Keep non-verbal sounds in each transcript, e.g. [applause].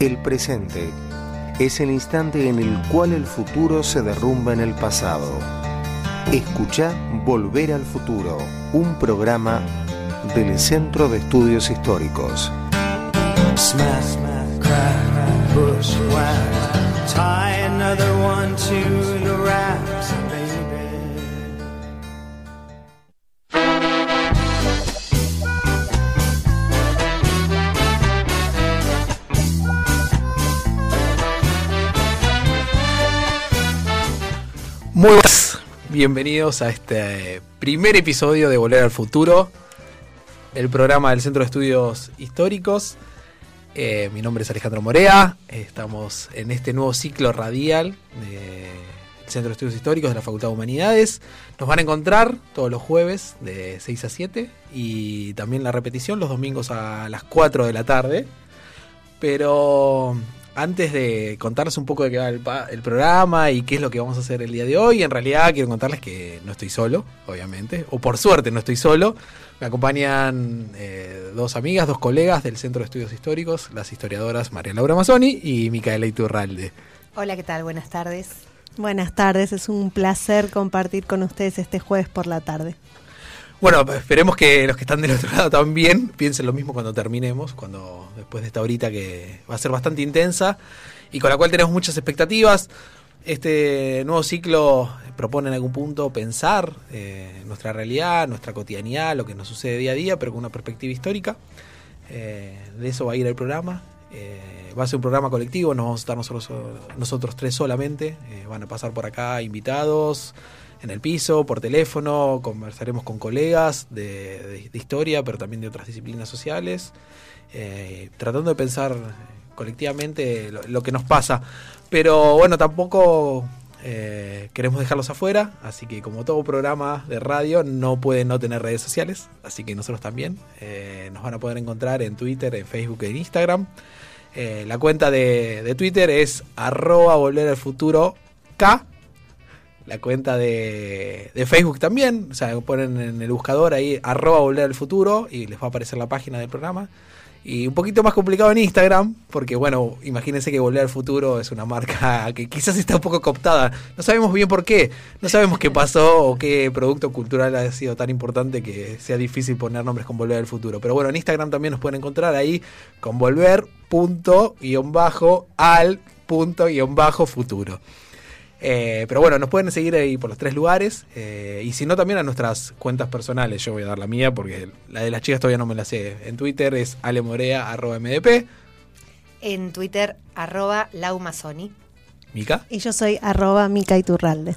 El presente es el instante en el cual el futuro se derrumba en el pasado. Escucha Volver al Futuro, un programa del Centro de Estudios Históricos. Muy buenas, bienvenidos a este primer episodio de Volver al Futuro, el programa del Centro de Estudios Históricos. Eh, mi nombre es Alejandro Morea, estamos en este nuevo ciclo radial del Centro de Estudios Históricos de la Facultad de Humanidades. Nos van a encontrar todos los jueves de 6 a 7 y también la repetición los domingos a las 4 de la tarde. Pero antes de contarles un poco de qué va el, programa y qué es lo que vamos a hacer el día de hoy, en realidad quiero contarles que no estoy solo, obviamente, o por suerte no estoy solo. Me acompañan eh, dos amigas, dos colegas del Centro de Estudios Históricos, las historiadoras María Laura Mazzoni y Micaela Iturralde. Hola, ¿qué tal? Buenas tardes. Buenas tardes, es un placer compartir con ustedes este jueves por la tarde. Bueno, esperemos que los que están del otro lado también piensen lo mismo cuando terminemos, cuando después de esta horita que va a ser bastante intensa y con la cual tenemos muchas expectativas. Este nuevo ciclo propone en algún punto pensar eh, nuestra realidad, nuestra cotidianidad, lo que nos sucede día a día, pero con una perspectiva histórica. Eh, de eso va a ir el programa. Eh, va a ser un programa colectivo, no vamos a estar nosotros, nosotros tres solamente. Eh, van a pasar por acá invitados en el piso, por teléfono, conversaremos con colegas de, historia, pero también de otras disciplinas sociales, eh, tratando de pensar colectivamente lo, que nos pasa. Pero bueno, tampoco eh, queremos dejarlos afuera, así que como todo programa de radio no puede no tener redes sociales, así que nosotros también eh, nos van a poder encontrar en Twitter, en Facebook en Instagram. La cuenta de, de Twitter es arroba volver al futuro K. La cuenta de, Facebook también, o sea, ponen en el buscador ahí arroba volver al futuro y les va a aparecer la página del programa. Y un poquito más complicado en Instagram, porque bueno, imagínense que Volver al Futuro es una marca [laughs] que quizás está un poco cooptada. No sabemos bien por qué, no sabemos qué pasó o qué producto cultural ha sido tan importante que sea difícil poner nombres con Volver al Futuro. Pero bueno, en Instagram también nos pueden encontrar ahí con volver punto guion bajo al punto guion bajo futuro. Eh, pero bueno, nos pueden seguir ahí por los tres lugares. eh, y si no, también a nuestras cuentas personales. Yo voy a dar la mía porque la de las chicas todavía no me la sé. En Twitter es alemorea arroba mdp. En Twitter, arroba laumazoni. Mica. Y yo soy arroba Mica Iturralde.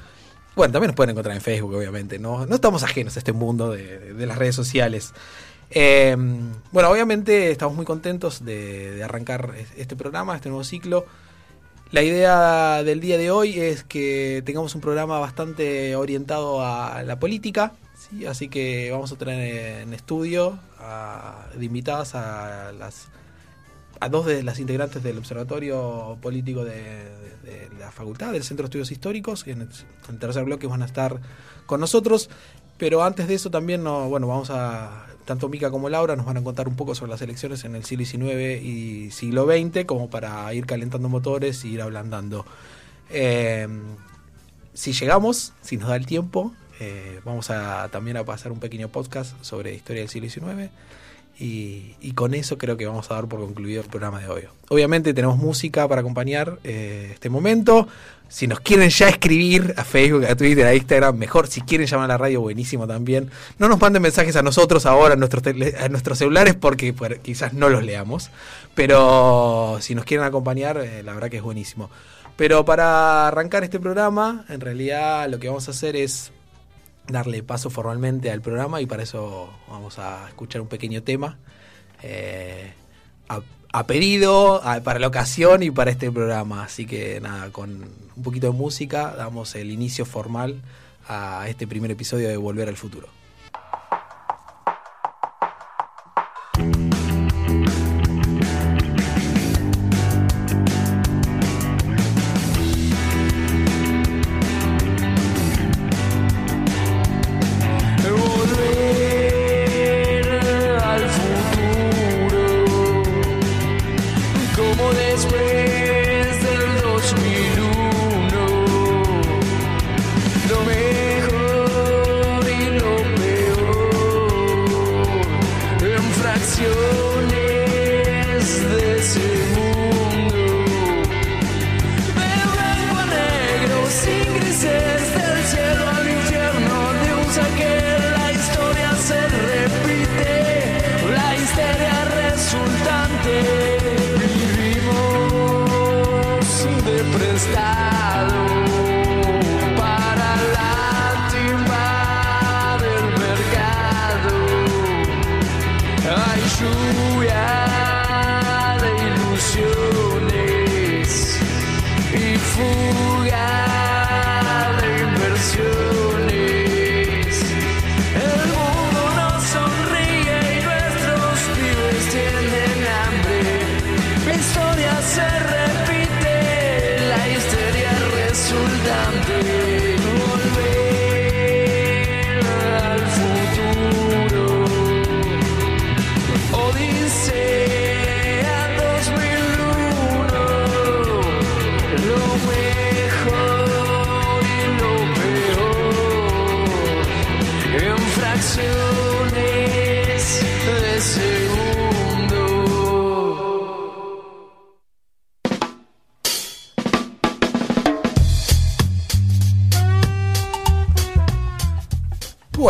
Bueno, también nos pueden encontrar en Facebook, obviamente. No, no estamos ajenos a este mundo de, de- de las redes sociales. Eh, bueno, obviamente estamos muy contentos de, de arrancar es- este programa, este nuevo ciclo. La idea del día de hoy es que tengamos un programa bastante orientado a la política, ¿sí? así que vamos a tener en estudio a- de invitadas a las a dos de las integrantes del Observatorio Político de, la Facultad, del Centro de Estudios Históricos, en en el tercer bloque van a estar con nosotros. Pero antes de eso también, no, bueno, vamos a, tanto Mica como Laura nos van a contar un poco sobre las elecciones en el siglo XIX y siglo XX, como para ir calentando motores y ir ablandando. Eh, si llegamos, si nos da el tiempo, eh, vamos a también a pasar un pequeño podcast sobre historia del siglo XIX. Y, con eso creo que vamos a dar por concluido el programa de hoy. Obviamente tenemos música para acompañar eh, este momento. Si nos quieren ya escribir a Facebook, a Twitter, a Instagram, mejor. Si quieren llamar a la radio, buenísimo también. No nos manden mensajes a nosotros ahora, a nuestros, a nuestros celulares, porque quizás no los leamos. Pero si nos quieren acompañar, eh, la verdad que es buenísimo. Pero para arrancar este programa, en realidad lo que vamos a hacer es darle paso formalmente al programa y para eso vamos a escuchar un pequeño tema eh, a, pedido a- para la ocasión y para este programa. Así que nada, con un poquito de música damos el inicio formal a este primer episodio de. Volver al futuro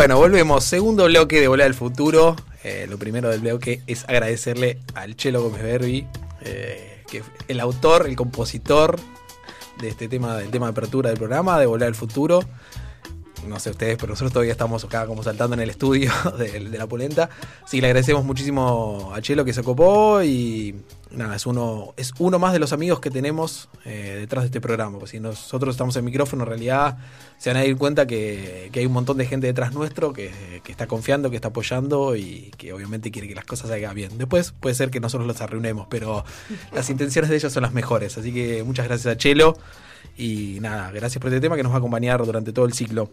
Bueno, volvemos. Segundo bloque de Volar al Futuro. Eh, lo primero del bloque es agradecerle al Chelo Gómez Berbi, eh, que es el autor, el compositor de este tema, del tema de apertura del programa, de Volar al Futuro. No sé ustedes, pero nosotros todavía estamos acá como saltando en el estudio [laughs] de, de la polenta. Sí, le agradecemos muchísimo a Chelo que se ocupó y nada, es uno, es uno más de los amigos que tenemos eh, detrás de este programa. Pues si nosotros estamos en micrófono, en realidad se van a dar cuenta que, que hay un montón de gente detrás nuestro que, que está confiando, que está apoyando y que obviamente quiere que las cosas salgan bien. Después puede ser que nosotros los arruinemos, pero las intenciones de ellos son las mejores. Así que muchas gracias a Chelo. Y nada, gracias por este tema que nos va a acompañar durante todo el ciclo.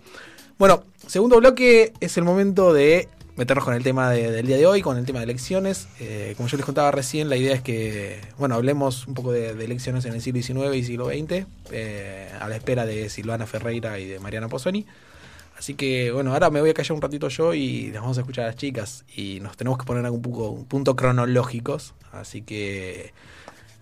Bueno, segundo bloque es el momento de meternos con el tema de- del día de hoy, con el tema de elecciones. Eh, como yo les contaba recién, la idea es que, bueno, hablemos un poco de, elecciones en el siglo XIX y siglo XX, eh, a la espera de Silvana Ferreira y de Mariana Pozzoni. Así que, bueno, ahora me voy a callar un ratito yo y las vamos a escuchar a las chicas. Y nos tenemos que poner algún punto, un punto cronológicos. Así que,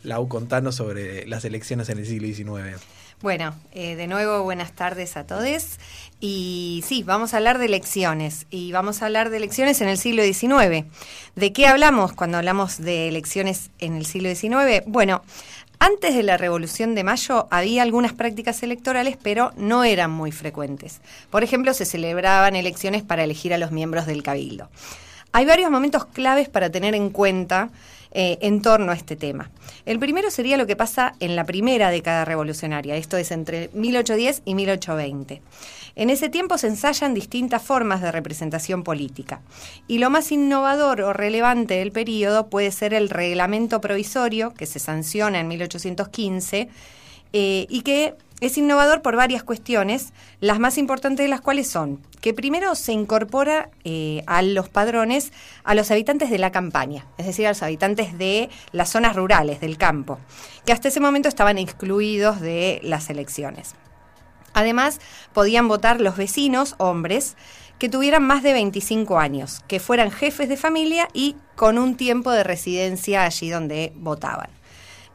Lau, contanos sobre las elecciones en el siglo XIX. Bueno, eh, de nuevo buenas tardes a todos. Y sí, vamos a hablar de elecciones. Y vamos a hablar de elecciones en el siglo XIX. ¿De qué hablamos cuando hablamos de elecciones en el siglo XIX? Bueno, antes de la Revolución de Mayo había algunas prácticas electorales, pero no eran muy frecuentes. Por ejemplo, se celebraban elecciones para elegir a los miembros del Cabildo. Hay varios momentos claves para tener en cuenta eh, en torno a este tema. El primero sería lo que pasa en la primera década revolucionaria, esto es entre 1810 y 1820. En ese tiempo se ensayan distintas formas de representación política. Y lo más innovador o relevante del periodo puede ser el reglamento provisorio, que se sanciona en 1815, eh, y que es innovador por varias cuestiones, las más importantes de las cuales son que primero se incorpora eh, a los padrones a los habitantes de la campaña, es decir, a los habitantes de las zonas rurales, del campo, que hasta ese momento estaban excluidos de las elecciones. Además, podían votar los vecinos, hombres, que tuvieran más de 25 años, que fueran jefes de familia y con un tiempo de residencia allí donde votaban.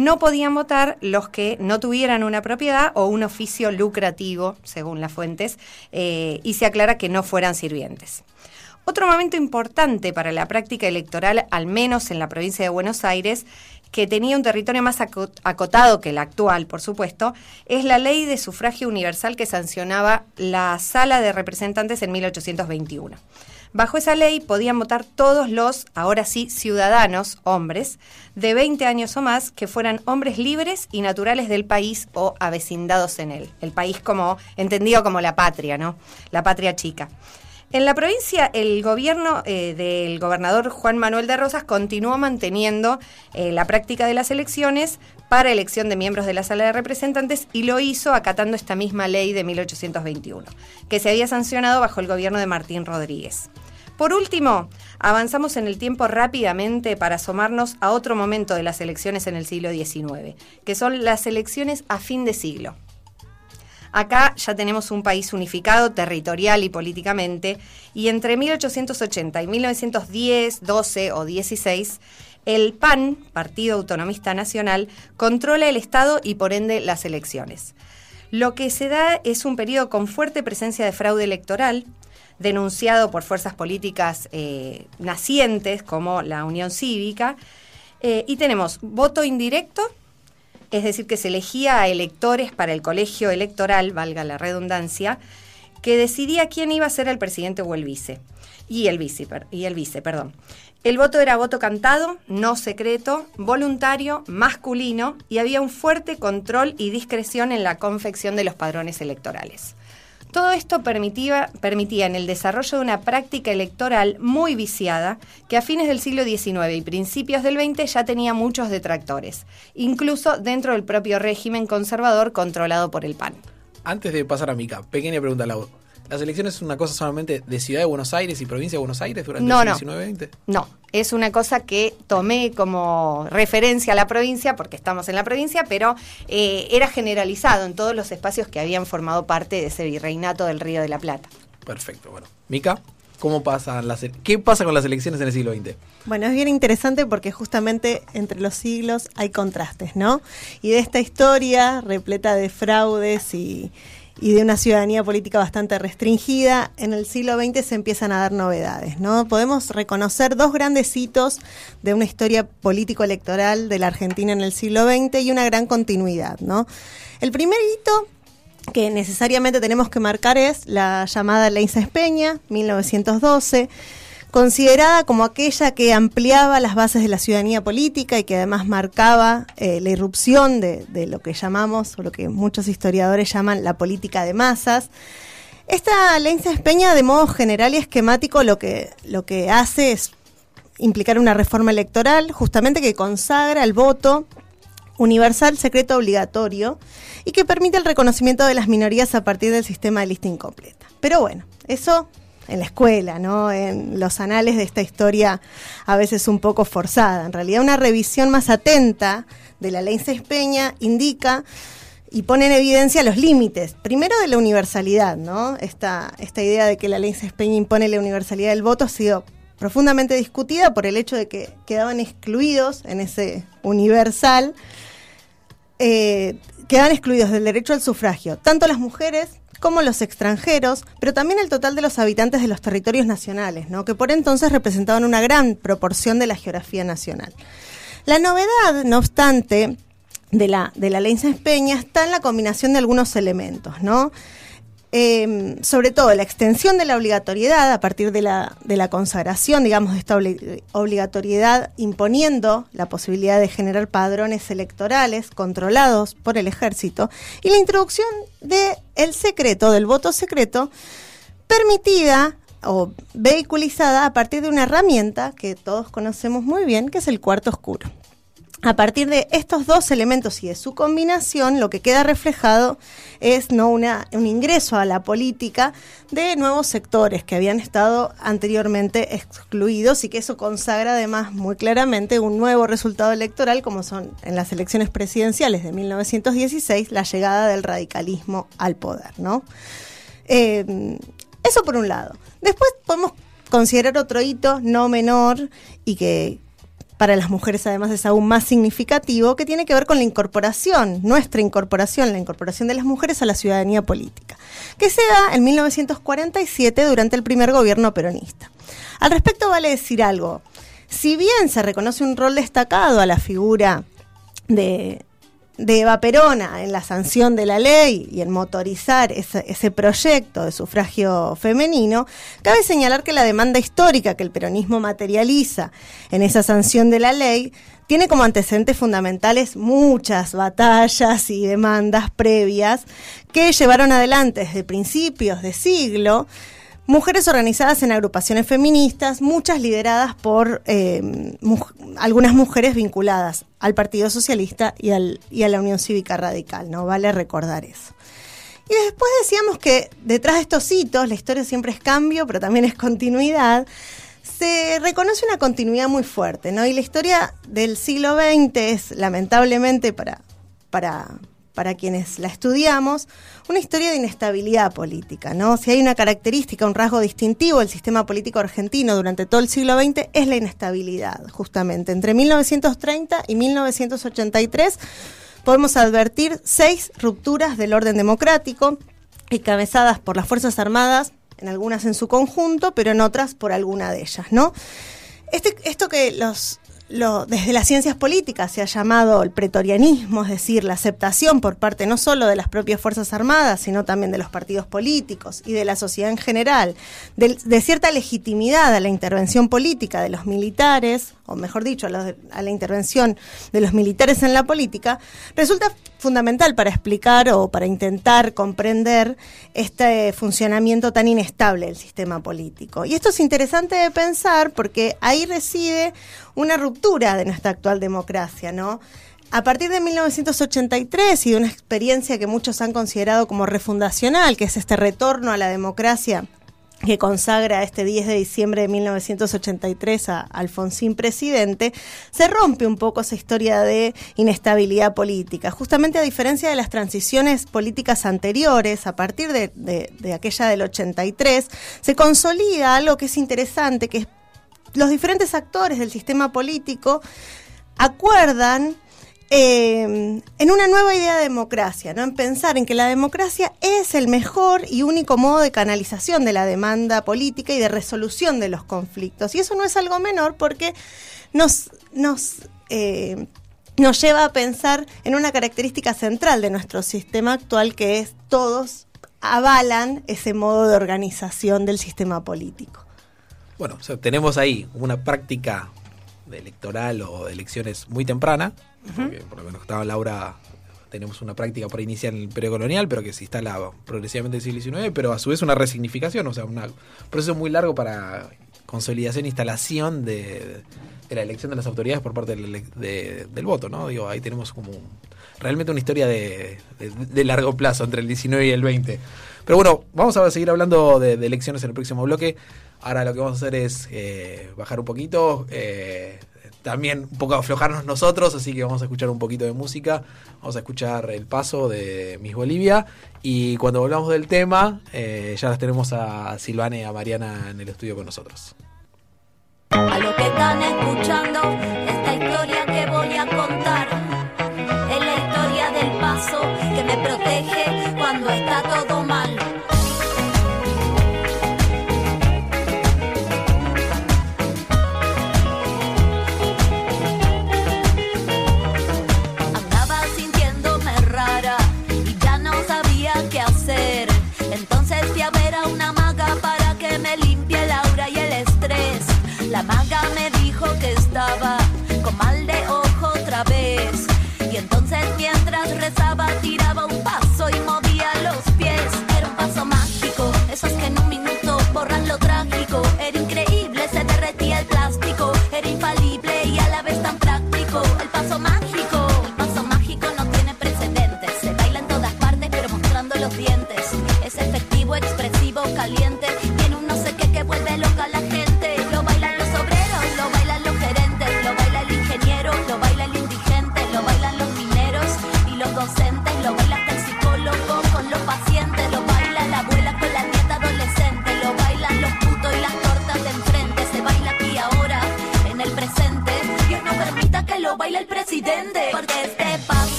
No podían votar los que no tuvieran una propiedad o un oficio lucrativo, según las fuentes, eh, y se aclara que no fueran sirvientes. Otro momento importante para la práctica electoral, al menos en la provincia de Buenos Aires, que tenía un territorio más aco- acotado que el actual, por supuesto, es la ley de sufragio universal que sancionaba la sala de representantes en 1821. Bajo esa ley podían votar todos los, ahora sí, ciudadanos, hombres, de 20 años o más, que fueran hombres libres y naturales del país o avecindados en él. El país como, entendido como la patria, ¿no? La patria chica. En la provincia, el gobierno eh, del gobernador Juan Manuel de Rosas continuó manteniendo eh, la práctica de las elecciones para elección de miembros de la sala de representantes y lo hizo acatando esta misma ley de 1821, que se había sancionado bajo el gobierno de Martín Rodríguez. Por último, avanzamos en el tiempo rápidamente para asomarnos a otro momento de las elecciones en el siglo XIX, que son las elecciones a fin de siglo. Acá ya tenemos un país unificado territorial y políticamente, y entre 1880 y 1910, 12 o 16, el PAN, Partido Autonomista Nacional, controla el Estado y por ende las elecciones. Lo que se da es un periodo con fuerte presencia de fraude electoral, denunciado por fuerzas políticas eh, nacientes como la Unión Cívica, eh, y tenemos voto indirecto, es decir, que se elegía a electores para el colegio electoral, valga la redundancia, que decidía quién iba a ser el presidente o el vice. Y el vice, y el vice, perdón. El voto era voto cantado, no secreto, voluntario, masculino y había un fuerte control y discreción en la confección de los padrones electorales. Todo esto permitía, en el desarrollo de una práctica electoral muy viciada que a fines del siglo XIX y principios del XX ya tenía muchos detractores, incluso dentro del propio régimen conservador controlado por el PAN. Antes de pasar a Mica, pequeña pregunta, Lau. ¿Las elecciones es una cosa solamente de Ciudad de Buenos Aires y Provincia de Buenos Aires durante No, el no. 19-20? No, es una cosa que tomé como referencia a la provincia, porque estamos en la provincia, pero eh, era generalizado en todos los espacios que habían formado parte de ese virreinato del Río de la Plata. Perfecto, bueno. Mica, ¿cómo pasan las ¿qué pasa con las elecciones en el siglo XX? Bueno, es bien interesante porque justamente entre los siglos hay contrastes, ¿no? Y de esta historia repleta de fraudes y, y de una ciudadanía política bastante restringida, en el siglo XX se empiezan a dar novedades, ¿no? Podemos reconocer dos grandes hitos de una historia político-electoral de la Argentina en el siglo XX y una gran continuidad, ¿no? El primer hito que necesariamente tenemos que marcar es la llamada Ley Peña, 1912, considerada como aquella que ampliaba las bases de la ciudadanía política y que además marcaba eh, la irrupción de, lo que llamamos, o lo que muchos historiadores llaman la política de masas. Esta ley Peña, de modo general y esquemático, lo que, lo que hace es implicar una reforma electoral, justamente que consagra el voto universal, secreto, obligatorio y que permite el reconocimiento de las minorías a partir del sistema de lista incompleta. Pero bueno, eso en la escuela, ¿no? En los anales de esta historia a veces un poco forzada. En realidad una revisión más atenta de la ley Peña indica y pone en evidencia los límites, primero de la universalidad, ¿no? Esta, esta idea de que la ley Peña impone la universalidad del voto ha sido profundamente discutida por el hecho de que quedaban excluidos en ese universal, eh, quedaban excluidos del derecho al sufragio, tanto las mujeres como los extranjeros, pero también el total de los habitantes de los territorios nacionales, ¿no? que por entonces representaban una gran proporción de la geografía nacional. La novedad, no obstante, de la, de la ley Peña está en la combinación de algunos elementos, ¿no? Eh, sobre todo la extensión de la obligatoriedad a partir de la, de la consagración, digamos, de esta obli- obligatoriedad, imponiendo la posibilidad de generar padrones electorales controlados por el ejército, y la introducción del el secreto, del voto secreto, permitida o vehiculizada a partir de una herramienta que todos conocemos muy bien, que es el cuarto oscuro. A partir de estos dos elementos y de su combinación, lo que queda reflejado es no una, un ingreso a la política de nuevos sectores que habían estado anteriormente excluidos y que eso consagra además muy claramente un nuevo resultado electoral como son en las elecciones presidenciales de 1916 la llegada del radicalismo al poder, ¿no? Eh, eso por un lado. Después podemos considerar otro hito no menor y que para las mujeres además es aún más significativo, que tiene que ver con la incorporación, nuestra incorporación, la incorporación de las mujeres a la ciudadanía política, que se da en 1947 durante el primer gobierno peronista. Al respecto vale decir algo, si bien se reconoce un rol destacado a la figura de, de Eva Perona en la sanción de la ley y en motorizar ese, ese, proyecto de sufragio femenino, cabe señalar que la demanda histórica que el peronismo materializa en esa sanción de la ley tiene como antecedentes fundamentales muchas batallas y demandas previas que llevaron adelante desde principios de siglo mujeres organizadas en agrupaciones feministas, muchas lideradas por eh, algunas mujeres vinculadas al Partido Socialista y, al, y, a la Unión Cívica Radical, ¿no? Vale recordar eso. Y después decíamos que detrás de estos hitos, la historia siempre es cambio, pero también es continuidad, se reconoce una continuidad muy fuerte, ¿no? Y la historia del siglo XX es, lamentablemente, para, para, para quienes la estudiamos, una historia de inestabilidad política, ¿no? Si hay una característica, un rasgo distintivo del sistema político argentino durante todo el siglo XX, es la inestabilidad, justamente. Entre 1930 y 1983 podemos advertir seis rupturas del orden democrático, encabezadas por las Fuerzas Armadas, en algunas en su conjunto, pero en otras por alguna de ellas, ¿no? Este, esto que los, lo- desde las ciencias políticas se ha llamado el pretorianismo, es decir, la aceptación por parte no solo de las propias Fuerzas Armadas, sino también de los partidos políticos y de la sociedad en general, de, de cierta legitimidad a la intervención política de los militares, o mejor dicho, a, la intervención de los militares en la política, resulta fundamental para explicar o para intentar comprender este funcionamiento tan inestable del sistema político. Y esto es interesante de pensar porque ahí reside una ruptura de nuestra actual democracia, ¿no? A partir de 1983 y de una experiencia que muchos han considerado como refundacional, que es este retorno a la democracia que consagra este 10 de diciembre de 1983 a Alfonsín presidente, se rompe un poco esa historia de inestabilidad política. Justamente a diferencia de las transiciones políticas anteriores, a partir de, aquella del 83, se consolida algo que es interesante, que los diferentes actores del sistema político acuerdan eh, en una nueva idea de democracia, ¿no? En pensar en que la democracia es el mejor y único modo de canalización de la demanda política y de resolución de los conflictos. Y eso no es algo menor porque nos, nos, eh, nos lleva a pensar en una característica central de nuestro sistema actual que es todos avalan ese modo de organización del sistema político. Bueno, tenemos ahí una práctica electoral o de elecciones muy temprana, porque por lo menos estaba Laura, tenemos una práctica para iniciar en el periodo colonial, pero que se instala progresivamente en el siglo XIX, pero a su vez una resignificación, o sea, un proceso muy largo para consolidación e instalación de, de la elección de las autoridades por parte del, de- del voto, ¿no? Digo, ahí tenemos como un- realmente una historia de, de- largo plazo entre el 19 y el 20. Pero bueno, vamos a seguir hablando de, de elecciones en el próximo bloque. Ahora lo que vamos a hacer es eh, bajar un poquito, eh, también un poco aflojarnos nosotros, así que vamos a escuchar un poquito de música. Vamos a escuchar El Paso de Miss Bolivia. Y cuando volvamos del tema, eh, ya las tenemos a Silvana y a Mariana en el estudio con nosotros. A lo que están escuchando, esta historia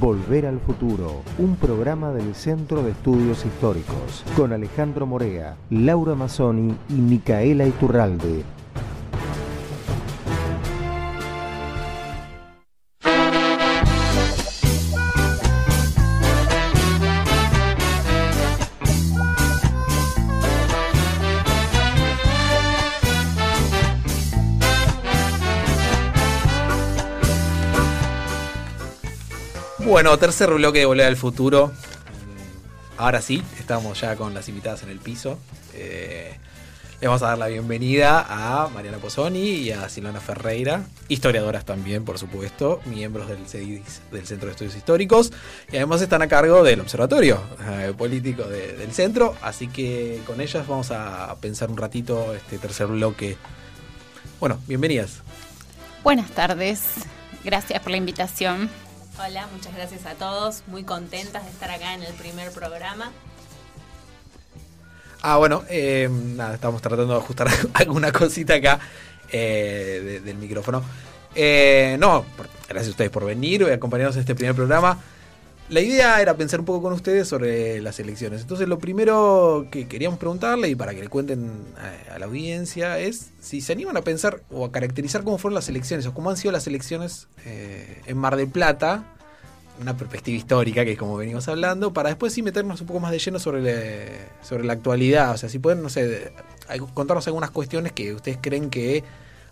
Volver al Futuro, un programa del Centro de Estudios Históricos, con Alejandro Morea, Laura Mazzoni y Micaela Iturralde. Bueno, tercer bloque de Volver al Futuro. Ahora sí, estamos ya con las invitadas en el piso. Eh, le vamos a dar la bienvenida a Mariana Pozzoni y a Silvana Ferreira, historiadoras también, por supuesto, miembros del CEDIS, del Centro de Estudios Históricos, y además están a cargo del Observatorio eh, Político de- del Centro, así que con ellas vamos a pensar un ratito este tercer bloque. Bueno, bienvenidas. Buenas tardes, gracias por la invitación. Hola, muchas gracias a todos. Muy contentas de estar acá en el primer programa. Ah, bueno, eh, nada, estamos tratando de ajustar [laughs] alguna cosita acá eh, de- del micrófono. Eh, no, gracias a ustedes por venir y acompañarnos en este primer programa. La idea era pensar un poco con ustedes sobre las elecciones. Entonces, lo primero que queríamos preguntarle y para que le cuenten a, la audiencia es si se animan a pensar o a caracterizar cómo fueron las elecciones o cómo han sido las elecciones eh, en Mar del Plata una perspectiva histórica, que es como venimos hablando, para después sí meternos un poco más de lleno sobre, sobre la actualidad. O sea, si pueden, no sé, contarnos algunas cuestiones que ustedes creen que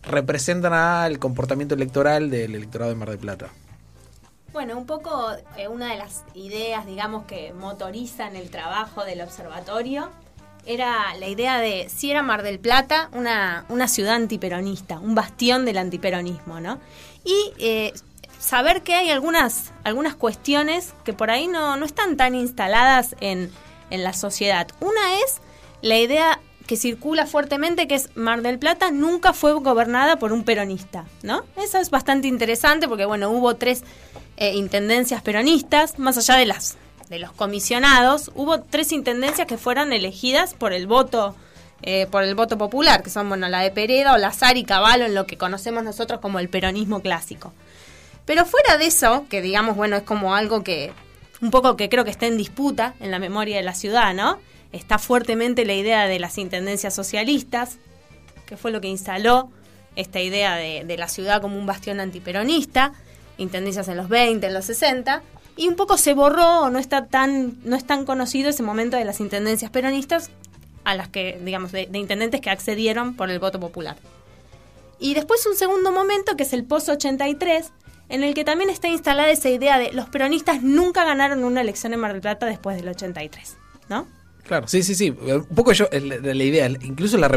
representan al comportamiento electoral del electorado de Mar del Plata. Bueno, un poco eh, una de las ideas, digamos, que motorizan el trabajo del observatorio era la idea de si era Mar del Plata una, una ciudad antiperonista, un bastión del antiperonismo, ¿no? Y eh, saber que hay algunas, algunas cuestiones que por ahí no, no están tan instaladas en, en la sociedad. Una es la idea que circula fuertemente que es Mar del Plata nunca fue gobernada por un peronista, ¿no? Eso es bastante interesante porque bueno, hubo tres eh, intendencias peronistas, más allá de las de los comisionados, hubo tres intendencias que fueron elegidas por el voto eh, por el voto popular, que son bueno la de Pereda, Olazar y Caballo, en lo que conocemos nosotros como el peronismo clásico. Pero fuera de eso, que digamos, bueno, es como algo que un poco que creo que está en disputa en la memoria de la ciudad, ¿no? Está fuertemente la idea de las intendencias socialistas, que fue lo que instaló esta idea de, de la ciudad como un bastión antiperonista, intendencias en los 20, en los 60, y un poco se borró no está tan, no es tan conocido ese momento de las intendencias peronistas a las que, digamos, de, de intendentes que accedieron por el voto popular. Y después un segundo momento que es el post 83, en el que también está instalada esa idea de los peronistas nunca ganaron una elección en Mar del Plata después del 83, ¿no? Claro, sí, sí, sí. Un poco yo, la, la idea, incluso la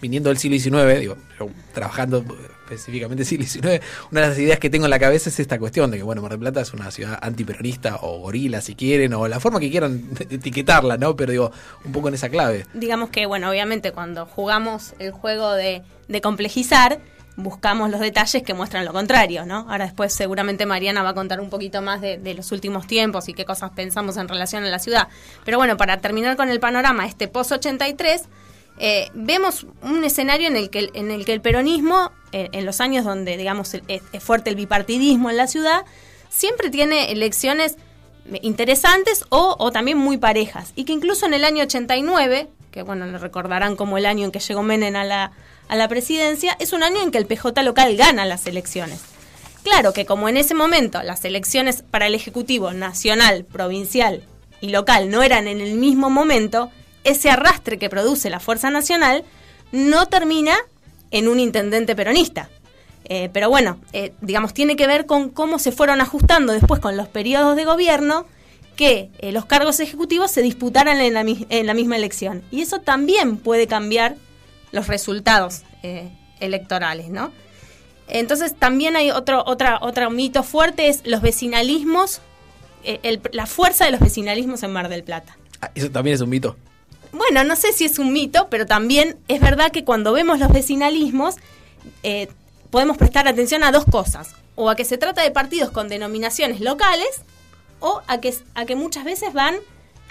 viniendo del siglo XIX, digo, yo trabajando específicamente [laughs] siglo una de las ideas que tengo en la cabeza es esta cuestión de que, bueno, Mar del Plata es una ciudad antiperonista o gorila, si quieren, o la forma que quieran [laughs] etiquetarla, ¿no? Pero digo, un poco en esa clave. Digamos que, bueno, obviamente cuando jugamos el juego de, de complejizar, buscamos los detalles que muestran lo contrario, ¿no? Ahora después seguramente Mariana va a contar un poquito más de, los últimos tiempos y qué cosas pensamos en relación a la ciudad. Pero bueno, para terminar con el panorama, este post-83, eh, vemos un escenario en el que, en el, que el peronismo, eh, en los años donde, digamos, es, fuerte el bipartidismo en la ciudad, siempre tiene elecciones interesantes o, o también muy parejas. Y que incluso en el año 89, que bueno, lo recordarán como el año en que llegó Menem a la, a la presidencia, es un año en que el PJ local gana las elecciones. Claro que como en ese momento las elecciones para el Ejecutivo nacional, provincial y local no eran en el mismo momento, ese arrastre que produce la Fuerza Nacional no termina en un intendente peronista. Eh, pero bueno, eh, digamos, tiene que ver con cómo se fueron ajustando después con los periodos de gobierno que eh, los cargos ejecutivos se disputaran en la, en la misma elección. Y eso también puede cambiar los resultados electorales, ¿no? Entonces también hay otro, otra, otro mito fuerte, es los vecinalismos, la fuerza de los vecinalismos en Mar del Plata. Ah, eso también es un mito. Bueno, no sé si es un mito, pero también es verdad que cuando vemos los vecinalismos eh, podemos prestar atención a dos cosas. O a que se trata de partidos con denominaciones locales o a que, a que muchas veces van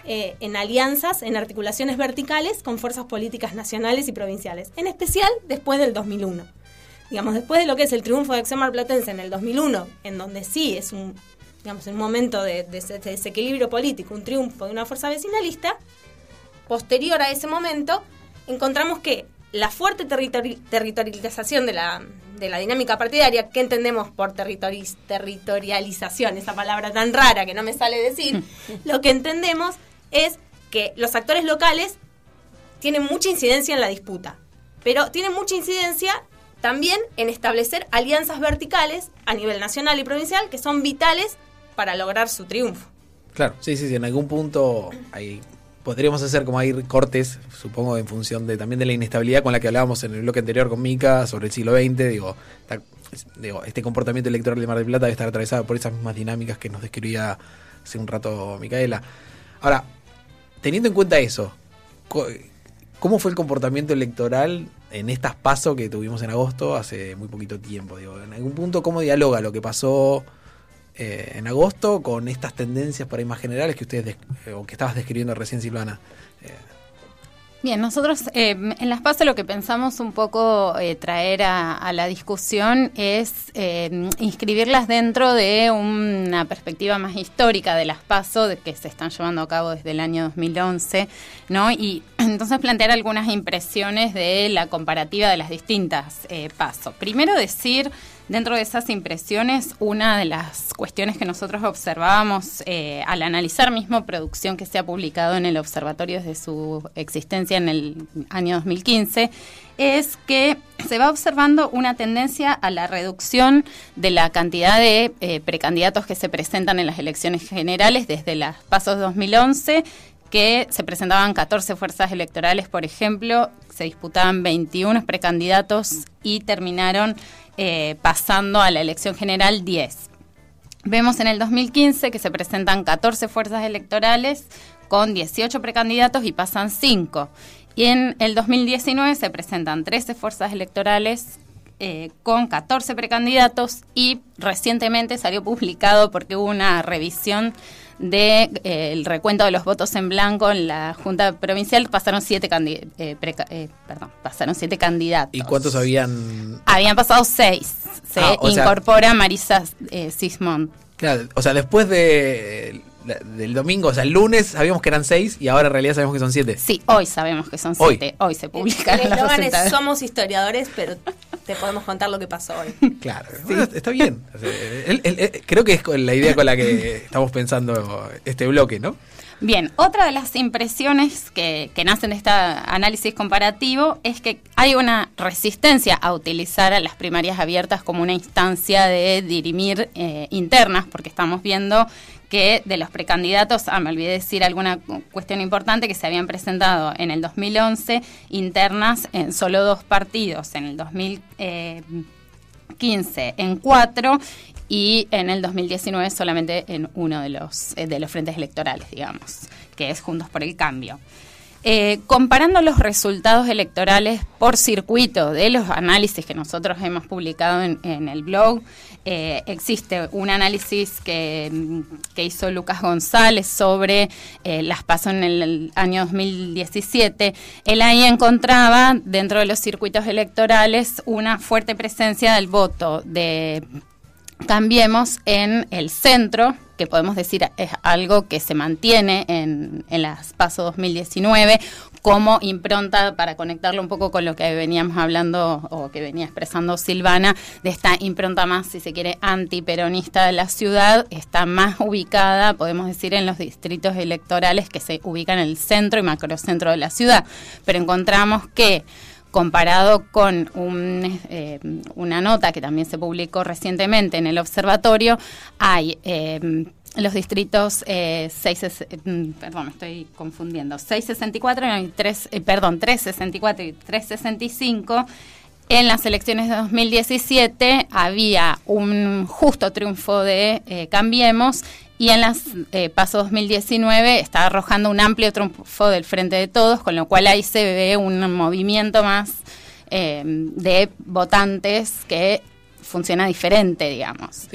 eh, en alianzas, en articulaciones verticales con fuerzas políticas nacionales y provinciales. En especial después del 2001. digamos, después de lo que es el triunfo de Acción Marplatense en el 2001, en donde sí es un, digamos, un momento de, de ese- de desequilibrio político, un triunfo de una fuerza vecinalista, posterior a ese momento, encontramos que la fuerte territori- territorialización de la, de la dinámica partidaria, que entendemos por territorialización, esa palabra tan rara que no me sale decir, [laughs] lo que entendemos es que los actores locales tienen mucha incidencia en la disputa, pero tienen mucha incidencia también en establecer alianzas verticales a nivel nacional y provincial que son vitales para lograr su triunfo. Claro, sí, sí, sí, en algún punto hay, podríamos hacer como hay cortes, supongo, en función de también de la inestabilidad con la que hablábamos en el bloque anterior con Mica sobre el siglo XX, digo, digo, este comportamiento electoral de Mar del Plata debe estar atravesado por esas mismas dinámicas que nos describía hace un rato Micaela. Ahora, teniendo en cuenta eso, ¿cómo fue el comportamiento electoral en estas pasos que tuvimos en agosto hace muy poquito tiempo? Digo, en algún punto, ¿cómo dialoga lo que pasó eh, en agosto con estas tendencias por ahí más generales que ustedes des- eh, o que estabas describiendo recién Silvana. Bien, nosotros eh, en las PASO lo que pensamos un poco eh, traer a, la discusión es eh, inscribirlas dentro de una perspectiva más histórica de las PASO que se están llevando a cabo desde el año 2011, ¿no? Y [clears throat] entonces plantear algunas impresiones de la comparativa de las distintas eh, PASO. Primero decir Dentro de esas impresiones, una de las cuestiones que nosotros observábamos eh, al analizar mismo producción que se ha publicado en el observatorio desde su existencia en el año 2015, es que se va observando una tendencia a la reducción de la cantidad de eh, precandidatos que se presentan en las elecciones generales desde las pasos 2011 que se presentaban 14 fuerzas electorales, por ejemplo, se disputaban 21 precandidatos y terminaron eh, pasando a la elección general 10. Vemos en el 2015 que se presentan 14 fuerzas electorales con 18 precandidatos y pasan 5. Y en el 2019 se presentan 13 fuerzas electorales eh, con 14 precandidatos y recientemente salió publicado porque hubo una revisión del de, eh, el recuento de los votos en blanco en la Junta Provincial pasaron siete, candi eh, eh, perdón, pasaron siete candidatos. ¿Y cuántos habían? Habían pasado seis. Se Ah, sea- incorpora Marisa eh, Sismond. Claro, o sea, después de, del domingo, o sea, el lunes sabíamos que eran seis y ahora en realidad sabemos que son siete. Sí, hoy sabemos que son Hoy. siete. Hoy se El publican los eslogan es somos historiadores, pero te podemos contar lo que pasó hoy. [laughs] Claro, bueno, está bien. O sea, creo que es con la idea con la que estamos pensando este bloque, ¿no? Bien, otra de las impresiones que, que nacen de este análisis comparativo es que hay una resistencia a utilizar a las primarias abiertas como una instancia de dirimir eh, internas, porque estamos viendo que de los precandidatos, ah, me olvidé decir alguna cu- cuestión importante, que se habían presentado en el 2011 internas en solo dos partidos, en el 2015 en cuatro y en el 2019 solamente en uno de los, eh, de los frentes electorales, digamos, que es Juntos por el Cambio. Eh, comparando los resultados electorales por circuito de los análisis que nosotros hemos publicado en, el blog, eh, existe un análisis que, hizo Lucas González sobre eh, las pasos en el año 2017. Él ahí encontraba dentro de los circuitos electorales una fuerte presencia del voto de Cambiemos en el centro, podemos decir es algo que se mantiene en, en las PASO 2019 como impronta para conectarlo un poco con lo que veníamos hablando o que venía expresando Silvana, de esta impronta más, si se quiere, antiperonista de la ciudad, está más ubicada, podemos decir, en los distritos electorales que se ubican en el centro y macrocentro de la ciudad. Pero encontramos que comparado con un, eh, una nota que también se publicó recientemente en el observatorio, hay eh, los distritos eh, 6, mm, perdón, estoy confundiendo, 664 y 3, eh, perdón, 364 y 365. En las elecciones de 2017 había un justo triunfo de eh, Cambiemos y en las eh, PASO 2019 está arrojando un amplio triunfo del Frente de Todos, con lo cual ahí se ve un movimiento más eh, de votantes que funciona diferente, digamos.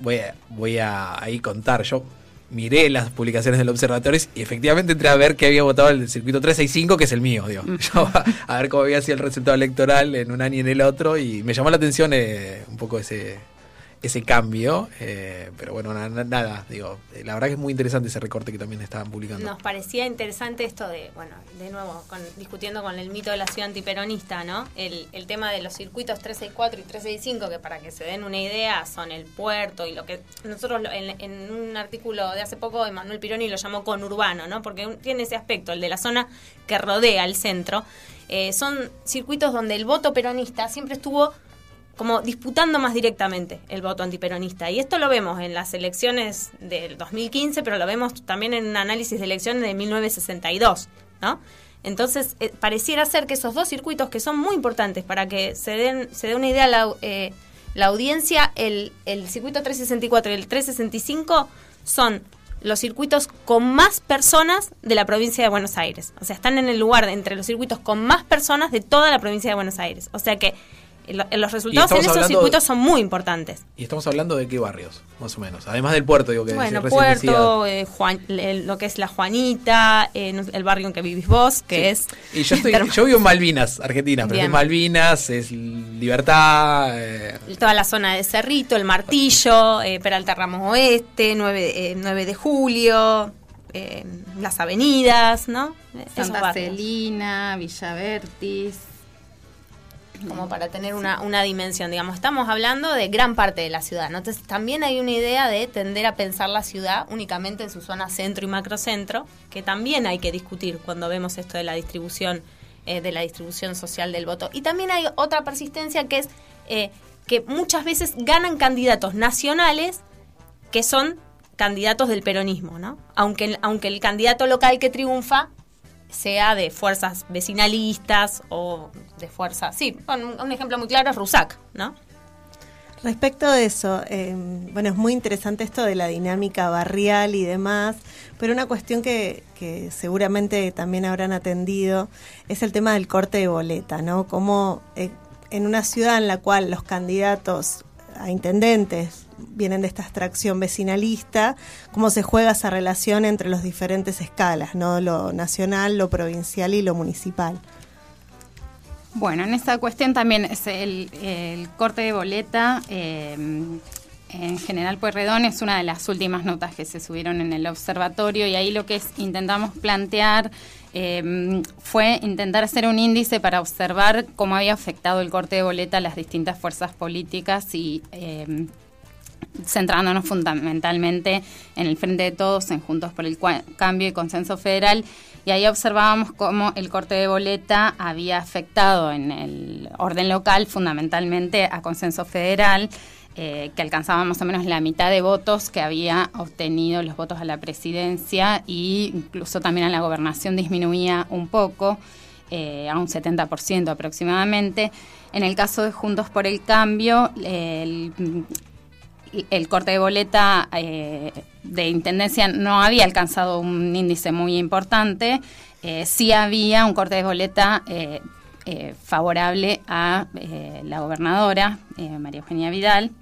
Voy a, voy a ahí contar. Yo miré las publicaciones del observatorio y efectivamente entré a ver que había votado el circuito 365, que es el mío, digo. Yo a, a ver cómo había sido el resultado electoral en un año y en el otro, y me llamó la atención eh, un poco ese, ese cambio, eh, pero bueno, na- na- nada, digo, la verdad que es muy interesante ese recorte que también estaban publicando. Nos parecía interesante esto de, bueno, de nuevo, con- discutiendo con el mito de la ciudad antiperonista, ¿no? El, el tema de los circuitos 364 y 365, que para que se den una idea son el puerto y lo que nosotros en, en un artículo de hace poco, Emanuel Pironi lo llamó conurbano, ¿no? Porque tiene ese aspecto, el de la zona que rodea el centro. Eh, son circuitos donde el voto peronista siempre estuvo como disputando más directamente el voto antiperonista. Y esto lo vemos en las elecciones del 2015, pero lo vemos también en un análisis de elecciones de 1962, ¿no? Entonces, eh, pareciera ser que esos dos circuitos que son muy importantes para que se den se dé una idea eh, la audiencia, el, el circuito 364 y el 365 son los circuitos con más personas de la provincia de Buenos Aires. O sea, están en el lugar entre los circuitos con más personas de toda la provincia de Buenos Aires. O sea que los resultados en esos hablando circuitos de- son muy importantes. Y estamos hablando de qué barrios, más o menos. Además del puerto, digo que Bueno. Puerto, eh, Juan- el- lo que es la Juanita, eh, el barrio en que vivís vos, que es... Y yo, estoy, [laughs] yo vivo en Malvinas, Argentina, pero Bien. es Malvinas, es Libertad, eh, toda la zona de Cerrito, el Martillo, eh, Peralta Ramos Oeste, 9, eh, 9 de Julio, eh, las avenidas, ¿no? Santa. Celina, Villa Vertis. Como para tener una, una dimensión, digamos, estamos hablando de gran parte de la ciudad. Entonces también hay una idea de tender a pensar la ciudad únicamente en su zona centro y macrocentro, que también hay que discutir cuando vemos esto de la distribución, eh, de la distribución social del voto. Y también hay otra persistencia que es eh, que muchas veces ganan candidatos nacionales que son candidatos del peronismo, ¿no? Aunque, aunque el candidato local que triunfa sea de fuerzas vecinalistas o de fuerzas... Sí, un, ejemplo muy claro es Rusac, ¿no? Respecto de eso, eh, bueno, es muy interesante esto de la dinámica barrial y demás, pero una cuestión que, que seguramente también habrán atendido es el tema del corte de boleta, ¿no? Como eh, en una ciudad en la cual los candidatos a intendentes vienen de esta extracción vecinalista, cómo se juega esa relación entre los diferentes escalas, ¿no? Lo nacional, lo provincial y lo municipal. Bueno, en esa cuestión también es el, corte de boleta. eh, en General Pueyrredón es una de las últimas notas que se subieron en el observatorio y ahí lo que intentamos plantear eh, fue intentar hacer un índice para observar cómo había afectado el corte de boleta a las distintas fuerzas políticas y eh, centrándonos fundamentalmente en el Frente de Todos, en Juntos por el Cambio y Consenso Federal, y ahí observábamos cómo el corte de boleta había afectado en el orden local fundamentalmente a Consenso Federal, eh, que alcanzaba más o menos la mitad de votos que había obtenido los votos a la presidencia e incluso también a la gobernación disminuía un poco, eh, a un 70% aproximadamente. En el caso de Juntos por el Cambio, el, el corte de boleta eh, de intendencia no había alcanzado un índice muy importante, eh, sí había un corte de boleta eh, favorable a la gobernadora, María Eugenia Vidal.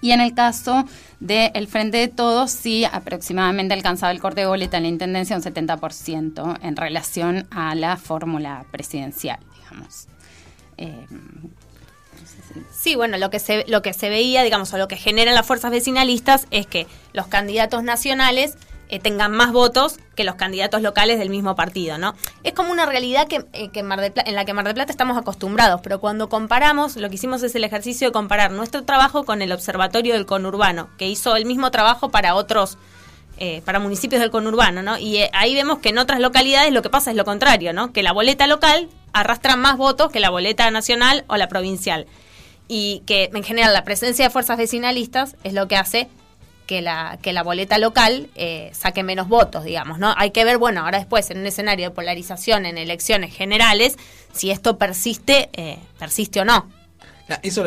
Y en el caso del Frente de Todos, sí aproximadamente alcanzaba el corte de boleta en la Intendencia un 70% en relación a la fórmula presidencial, digamos. Sí, bueno, lo que se lo que se veía, digamos, o lo que generan las fuerzas vecinalistas es que los candidatos nacionales eh, tengan más votos que los candidatos locales del mismo partido, ¿no? Es como una realidad que, eh, en, la que Mar del Plata estamos acostumbrados, pero cuando comparamos, lo que hicimos es el ejercicio de comparar nuestro trabajo con el Observatorio del Conurbano, que hizo el mismo trabajo para otros eh, para municipios del conurbano, ¿no? Y eh, ahí vemos que en otras localidades lo que pasa es lo contrario, ¿no? Que la boleta local arrastra más votos que la boleta nacional o la provincial. Y que en general la presencia de fuerzas vecinalistas es lo que hace que la, que la boleta local eh, saque menos votos, digamos, ¿no? Hay que ver, bueno, ahora después en un escenario de polarización en elecciones generales, si esto persiste, eh, persiste o no. Eso,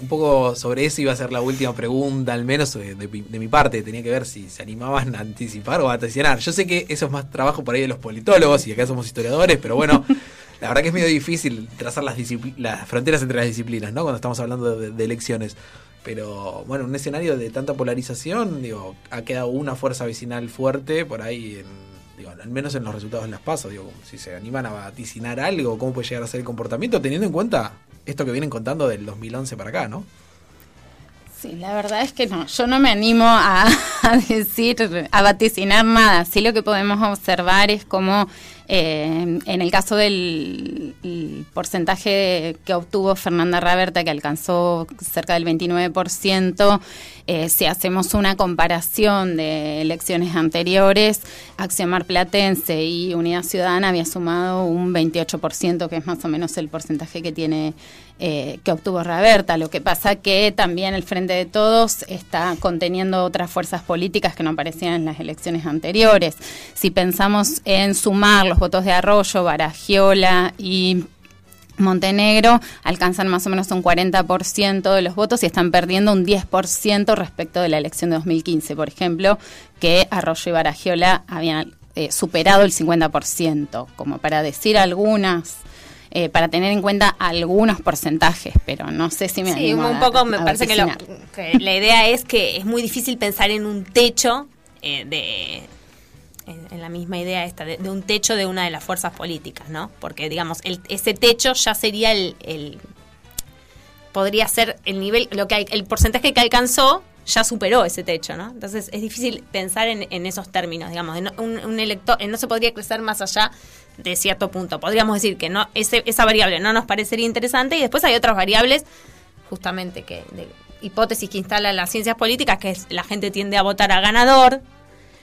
un poco sobre eso iba a ser la última pregunta, al menos de, de mi- de mi parte. Tenía que ver si se animaban a anticipar o a vaticinar. Yo sé que eso es más trabajo por ahí de los politólogos y acá somos historiadores, pero bueno, [laughs] la verdad que es medio difícil trazar las, las fronteras entre las disciplinas, ¿no? Cuando estamos hablando de, elecciones. Pero bueno, en un escenario de tanta polarización, digo, ha quedado una fuerza vecinal fuerte por ahí, en, digo, al menos en los resultados de las pasos. Digo, si se animan a vaticinar algo, cómo puede llegar a ser el comportamiento, teniendo en cuenta esto que vienen contando del 2011 para acá, ¿no? Sí, la verdad es que no, yo no me animo a, [laughs] a decir, a vaticinar nada. Sí lo que podemos observar es como eh, en el caso del el porcentaje que obtuvo Fernanda Raberta, que alcanzó cerca del 29%, eh, si hacemos una comparación de elecciones anteriores, Axiomar Platense y Unidad Ciudadana había sumado un 28%, que es más o menos el porcentaje que tiene eh, que obtuvo Raberta. Lo que pasa que también el Frente de Todos está conteniendo otras fuerzas políticas que no aparecían en las elecciones anteriores. Si pensamos en sumar los votos de Arroyo, Baragiola y Montenegro alcanzan más o menos un 40% de los votos y están perdiendo un 10% respecto de la elección de 2015, por ejemplo, que Arroyo y Baragiola habían eh, superado el 50%, como para decir algunas eh, para tener en cuenta algunos porcentajes, pero no sé si me Sí, animo un a- poco me a parece que, lo- que la idea es que es muy difícil pensar en un techo eh, de en, en la misma idea esta de, de un techo de una de las fuerzas políticas, ¿no? Porque digamos el- ese techo ya sería el, el- podría ser el nivel lo que hay- el porcentaje que alcanzó ya superó ese techo, ¿no? Entonces es difícil pensar en, en esos términos, digamos, un, un elector no se podría crecer más allá de cierto punto. Podríamos decir que no ese, esa variable no nos parecería interesante y después hay otras variables justamente que de hipótesis que instalan las ciencias políticas, que es la gente tiende a votar a ganador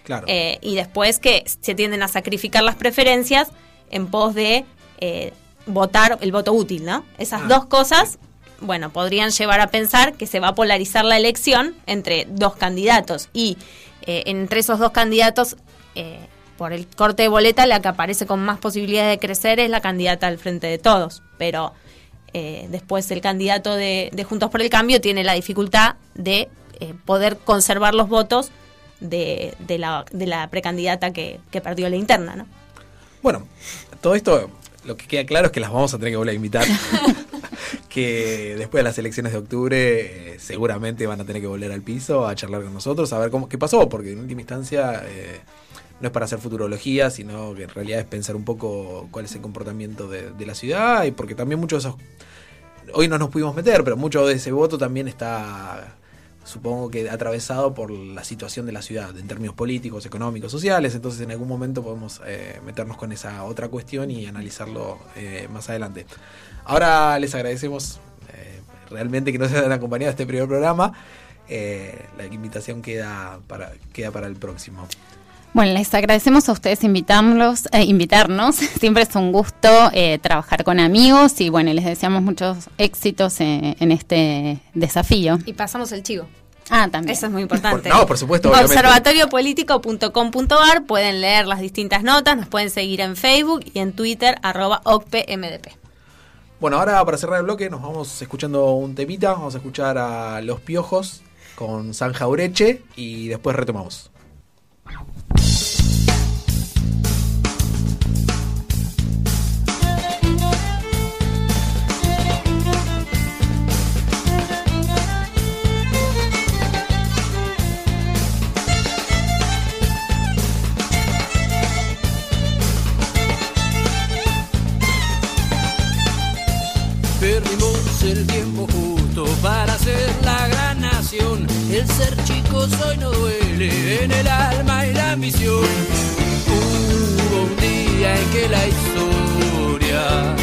Claro. eh, y después que se tienden a sacrificar las preferencias en pos de eh, votar el voto útil, ¿no? Esas Ah, dos cosas, bueno, podrían llevar a pensar que se va a polarizar la elección entre dos candidatos y eh, entre esos dos candidatos, eh, por el corte de boleta, la que aparece con más posibilidades de crecer es la candidata al frente de todos, pero eh, después el candidato de, de Juntos por el Cambio tiene la dificultad de poder conservar los votos de, de la, de la precandidata que, que perdió la interna, ¿no? Bueno, todo esto, lo que queda claro es que las vamos a tener que volver a invitar. [laughs] que después de las elecciones de octubre eh, seguramente van a tener que volver al piso a charlar con nosotros, a ver cómo, qué pasó, porque en última instancia eh, no es para hacer futurología, sino que en realidad es pensar un poco cuál es el comportamiento de, de la ciudad y porque también muchos de esos... Hoy no nos pudimos meter, pero mucho de ese voto también está supongo que atravesado por la situación de la ciudad en términos políticos, económicos, sociales, entonces en algún momento podemos eh, meternos con esa otra cuestión y analizarlo eh, más adelante. Ahora les agradecemos eh, realmente que nos hayan acompañado a este primer programa. Eh, la invitación queda para, queda para el próximo. Bueno, les agradecemos a ustedes invitarnos, eh, invitarnos. [laughs] Siempre es un gusto eh, trabajar con amigos y bueno, les deseamos muchos éxitos eh, en este desafío. Y pasamos el chivo. Ah, también. Eso es muy importante. Por- no, por supuesto. Observatoriopolitico.com.ar pueden leer las distintas notas, nos pueden seguir en Facebook y en Twitter, arroba OCPMDP. Bueno, ahora para cerrar el bloque nos vamos escuchando un temita, vamos a escuchar a Los Piojos con San Jaureche y después retomamos. Hoy no duele en el alma y la ambición. Hubo un día en que la historia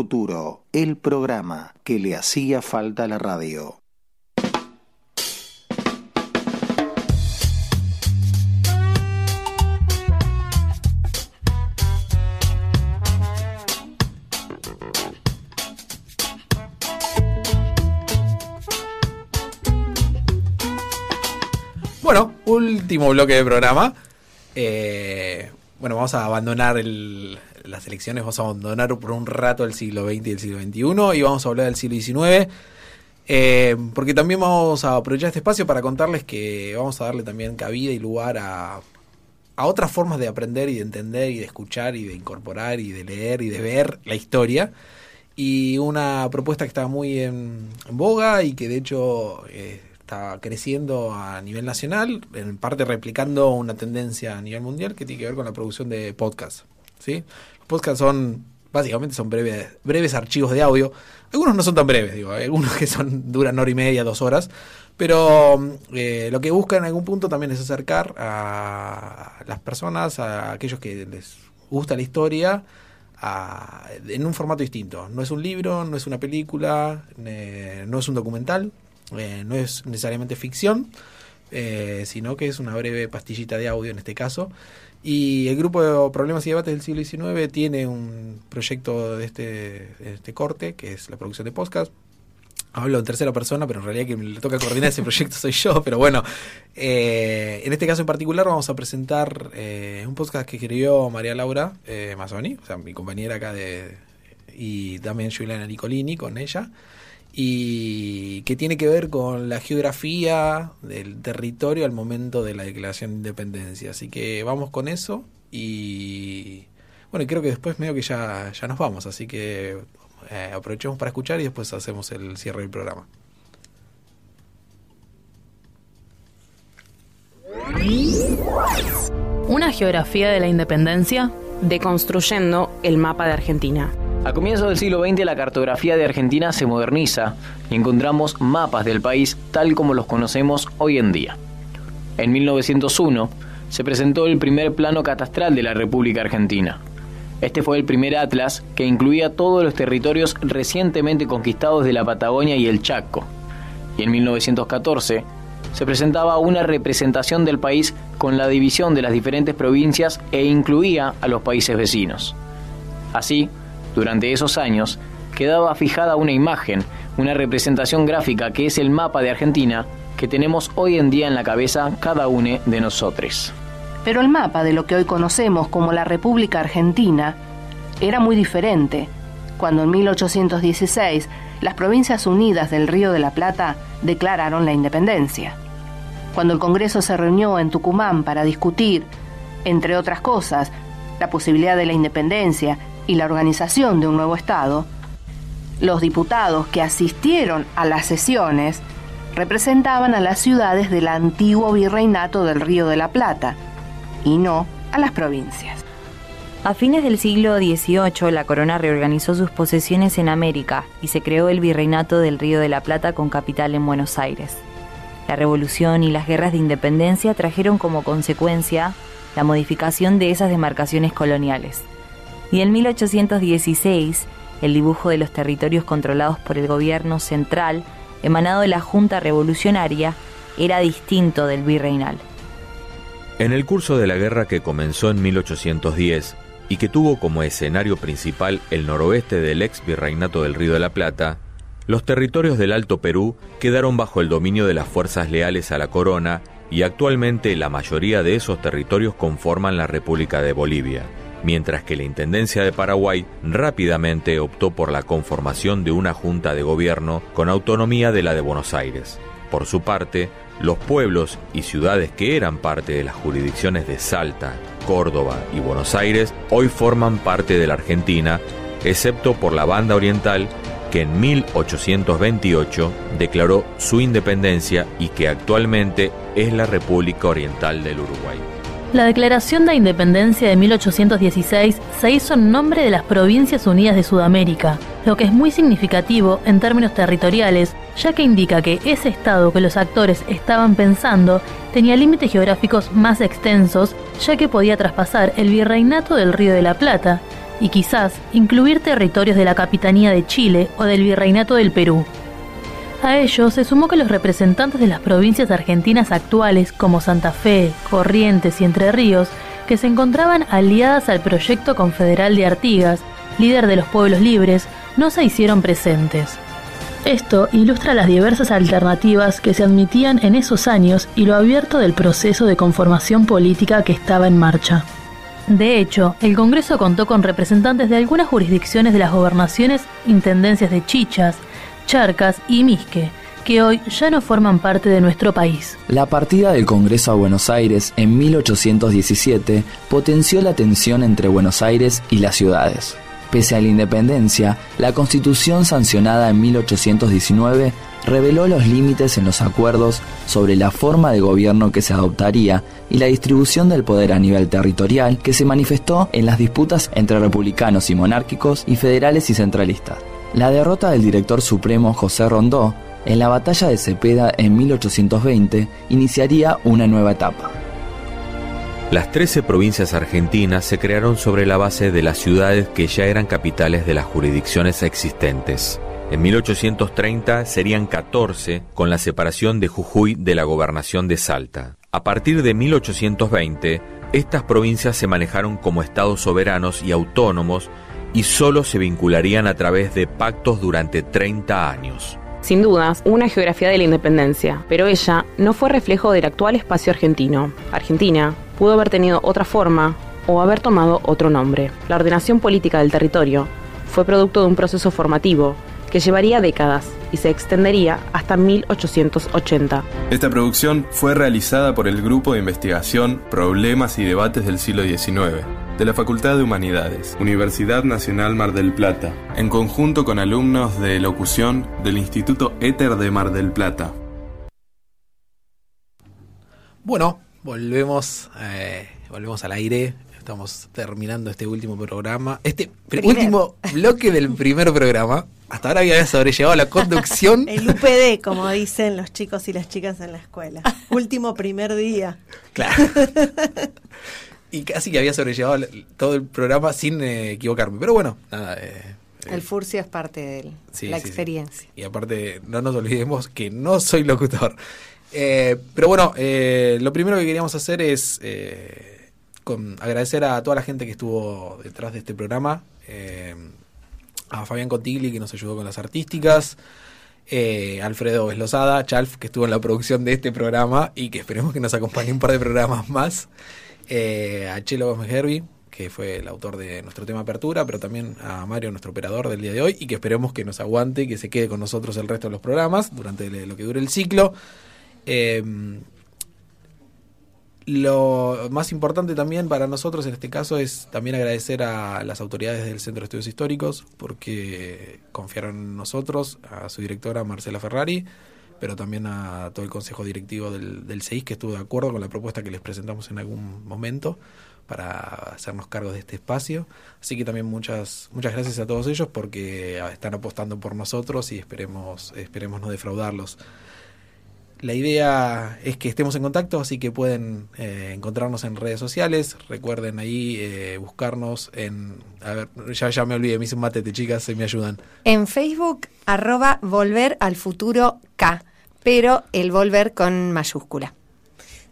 futuro, el programa que le hacía falta a la radio. Bueno, último bloque de programa. Eh, bueno, vamos a abandonar el- las elecciones, vamos a abandonar por un rato el siglo XX y el siglo XXI y vamos a hablar del siglo XIX. eh, porque también vamos a aprovechar este espacio para contarles que vamos a darle también cabida y lugar a, a otras formas de aprender y de entender y de escuchar y de incorporar y de leer y de ver la historia. Y una propuesta que está muy en, boga y que de hecho eh, está creciendo a nivel nacional, en parte replicando una tendencia a nivel mundial que tiene que ver con la producción de podcasts. ¿sí? Podcasts son, básicamente son breves, breves archivos de audio. Algunos no son tan breves, digo, algunos [laughs] que son duran hora y media, dos horas. Pero eh, lo que buscan en algún punto también es acercar a las personas, a aquellos que les gusta la historia, a- en un formato distinto. No es un libro, no es una película, no es un documental, eh, no es necesariamente ficción, eh, sino que es una breve pastillita de audio en este caso. Y el grupo de Problemas y Debates del siglo XIX tiene un proyecto de este, este corte, que es la producción de podcast. Hablo en tercera persona, pero en realidad quien le toca coordinar ese proyecto soy yo. Pero bueno, eh, en este caso en particular vamos a presentar eh, un podcast que escribió María Laura eh, Mazzoni, o sea, mi compañera acá de y también Juliana Nicolini con ella, y que tiene que ver con la geografía del territorio al momento de la declaración de independencia. Así que vamos con eso y bueno, creo que después medio que ya, ya nos vamos, así que eh, aprovechemos para escuchar y después hacemos el cierre del programa. Una geografía de la independencia. Deconstruyendo el mapa de Argentina. A comienzos del siglo XX la cartografía de Argentina se moderniza y encontramos mapas del país tal como los conocemos hoy en día. En 1901 se presentó el primer plano catastral de la República Argentina. Este fue el primer atlas que incluía todos los territorios recientemente conquistados de la Patagonia y el Chaco. Y en 1914 se presentaba una representación del país con la división de las diferentes provincias e incluía a los países vecinos. Así, durante esos años, quedaba fijada una imagen, una representación gráfica que es el mapa de Argentina que tenemos hoy en día en la cabeza cada uno de nosotros. Pero el mapa de lo que hoy conocemos como la República Argentina era muy diferente cuando en 1816 las Provincias Unidas del Río de la Plata declararon la independencia. Cuando el Congreso se reunió en Tucumán para discutir, entre otras cosas, la posibilidad de la independencia y la organización de un nuevo Estado, los diputados que asistieron a las sesiones representaban a las ciudades del antiguo virreinato del Río de la Plata y no a las provincias. A fines del siglo XVIII, la corona reorganizó sus posesiones en América y se creó el Virreinato del Río de la Plata con capital en Buenos Aires. La revolución y las guerras de independencia trajeron como consecuencia la modificación de esas demarcaciones coloniales. Y en 1816, el dibujo de los territorios controlados por el gobierno central, emanado de la Junta Revolucionaria, era distinto del virreinal. En el curso de la guerra que comenzó en 1810 y que tuvo como escenario principal el noroeste del ex virreinato del Río de la Plata, los territorios del Alto Perú quedaron bajo el dominio de las fuerzas leales a la corona y actualmente la mayoría de esos territorios conforman la República de Bolivia, mientras que la Intendencia de Paraguay rápidamente optó por la conformación de una junta de gobierno con autonomía de la de Buenos Aires. Por su parte, los pueblos y ciudades que eran parte de las jurisdicciones de Salta, Córdoba y Buenos Aires hoy forman parte de la Argentina, excepto por la banda oriental que en 1828 declaró su independencia y que actualmente es la República Oriental del Uruguay. La Declaración de Independencia de 1816 se hizo en nombre de las Provincias Unidas de Sudamérica, lo que es muy significativo en términos territoriales, ya que indica que ese estado que los actores estaban pensando tenía límites geográficos más extensos, ya que podía traspasar el virreinato del Río de la Plata, y quizás incluir territorios de la Capitanía de Chile o del Virreinato del Perú. A ello se sumó que los representantes de las provincias argentinas actuales como Santa Fe, Corrientes y Entre Ríos, que se encontraban aliadas al proyecto confederal de Artigas, líder de los pueblos libres, no se hicieron presentes. Esto ilustra las diversas alternativas que se admitían en esos años y lo abierto del proceso de conformación política que estaba en marcha. De hecho, el Congreso contó con representantes de algunas jurisdicciones de las gobernaciones, intendencias de Chichas, Charcas y Misque, que hoy ya no forman parte de nuestro país. La partida del Congreso a Buenos Aires en 1817 potenció la tensión entre Buenos Aires y las ciudades. Pese a la independencia, la Constitución sancionada en 1819 reveló los límites en los acuerdos sobre la forma de gobierno que se adoptaría y la distribución del poder a nivel territorial que se manifestó en las disputas entre republicanos y monárquicos y federales y centralistas. La derrota del director supremo José Rondó en la batalla de Cepeda en 1820 iniciaría una nueva etapa. Las 13 provincias argentinas se crearon sobre la base de las ciudades que ya eran capitales de las jurisdicciones existentes. En 1830 serían 14 con la separación de Jujuy de la gobernación de Salta. A partir de 1820, estas provincias se manejaron como estados soberanos y autónomos y solo se vincularían a través de pactos durante 30 años. Sin dudas, una geografía de la independencia, pero ella no fue reflejo del actual espacio argentino. Argentina pudo haber tenido otra forma o haber tomado otro nombre. La ordenación política del territorio fue producto de un proceso formativo que llevaría décadas y se extendería hasta 1880. Esta producción fue realizada por el Grupo de Investigación Problemas y Debates del Siglo XIX de la Facultad de Humanidades, Universidad Nacional Mar del Plata, en conjunto con alumnos de locución del Instituto Éter de Mar del Plata. Bueno, volvemos, eh, volvemos al aire. Estamos terminando este último programa, este Primer. último bloque del primer programa. Hasta ahora había sobrellevado la conducción. [laughs] El UPD, como dicen los chicos y las chicas en la escuela. Último primer día. Claro. [laughs] Y casi que había sobrellevado el- todo el programa sin eh, equivocarme. Pero bueno, nada. eh, El furcio es parte de él, Sí, la sí, sí. experiencia. Y aparte, no nos olvidemos que no soy locutor. Eh, pero bueno, eh, lo primero que queríamos hacer es eh, con- agradecer a toda la gente que estuvo detrás de este programa. eh, a Fabián Contigli, que nos ayudó con las artísticas. eh, Alfredo Eslosada, Chalf, que estuvo en la producción de este programa y que esperemos que nos acompañe un par de programas más. Eh, a Chelo Gómez que fue el autor de nuestro tema Apertura, pero también a Mario, nuestro operador del día de hoy, y que esperemos que nos aguante y que se quede con nosotros el resto de los programas durante lo que dure el ciclo. Eh, lo más importante también para nosotros en este caso es también agradecer a las autoridades del Centro de Estudios Históricos porque confiaron en nosotros, a su directora Marcela Ferrari, pero también a todo el consejo directivo del, del CEIS que estuvo de acuerdo con la propuesta que les presentamos en algún momento para hacernos cargo de este espacio. Así que también muchas muchas gracias a todos ellos porque ah, están apostando por nosotros y esperemos esperemos no defraudarlos. La idea es que estemos en contacto, así que pueden eh, encontrarnos en redes sociales. Recuerden ahí eh, buscarnos en. A ver, ya, ya me olvidé, me hice un matete, chicas, se me ayudan. En Facebook, arroba volver al futuro K, pero el volver con mayúscula.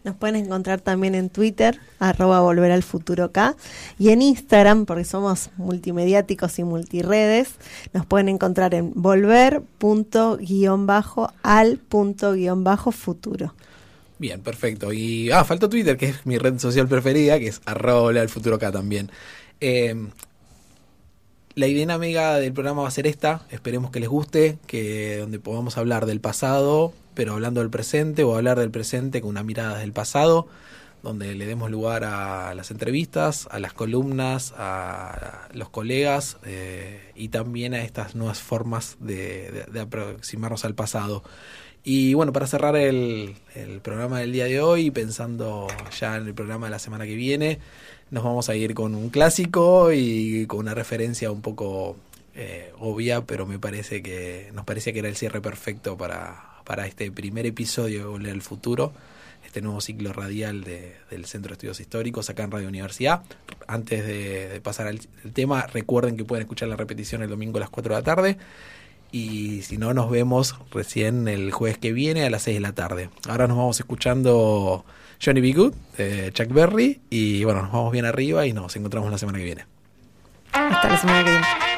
Nos pueden encontrar también en Twitter, arroba volver al futuro K, y en Instagram, porque somos multimediáticos y multiredes, nos pueden encontrar en volver.al.futuro. Bien, perfecto. Y. Ah, faltó Twitter, que es mi red social preferida, que es arroba al futuro acá también. Eh, la dinámica del programa va a ser esta. Esperemos que les guste, que donde podamos hablar del pasado, pero hablando del presente, o hablar del presente con una mirada del pasado, donde le demos lugar a las entrevistas, a las columnas, a los colegas eh, y también a estas nuevas formas de, de- aproximarnos al pasado. Y bueno, para cerrar el programa del día de hoy, pensando ya en el programa de la semana que viene, nos vamos a ir con un clásico y con una referencia un poco eh, obvia, pero me parece que nos parecía que era el cierre perfecto para, para este primer episodio de Volver al Futuro. este nuevo ciclo radial de- del Centro de Estudios Históricos acá en Radio Universidad. Antes de, de pasar al tema, recuerden que pueden escuchar la repetición el domingo a las 4 de la tarde. Y si no, nos vemos recién el jueves que viene a las 6 de la tarde. Ahora nos vamos escuchando Johnny B. Good de Chuck Berry. Y bueno, nos vamos bien arriba y nos encontramos la semana que viene. Hasta la semana que viene.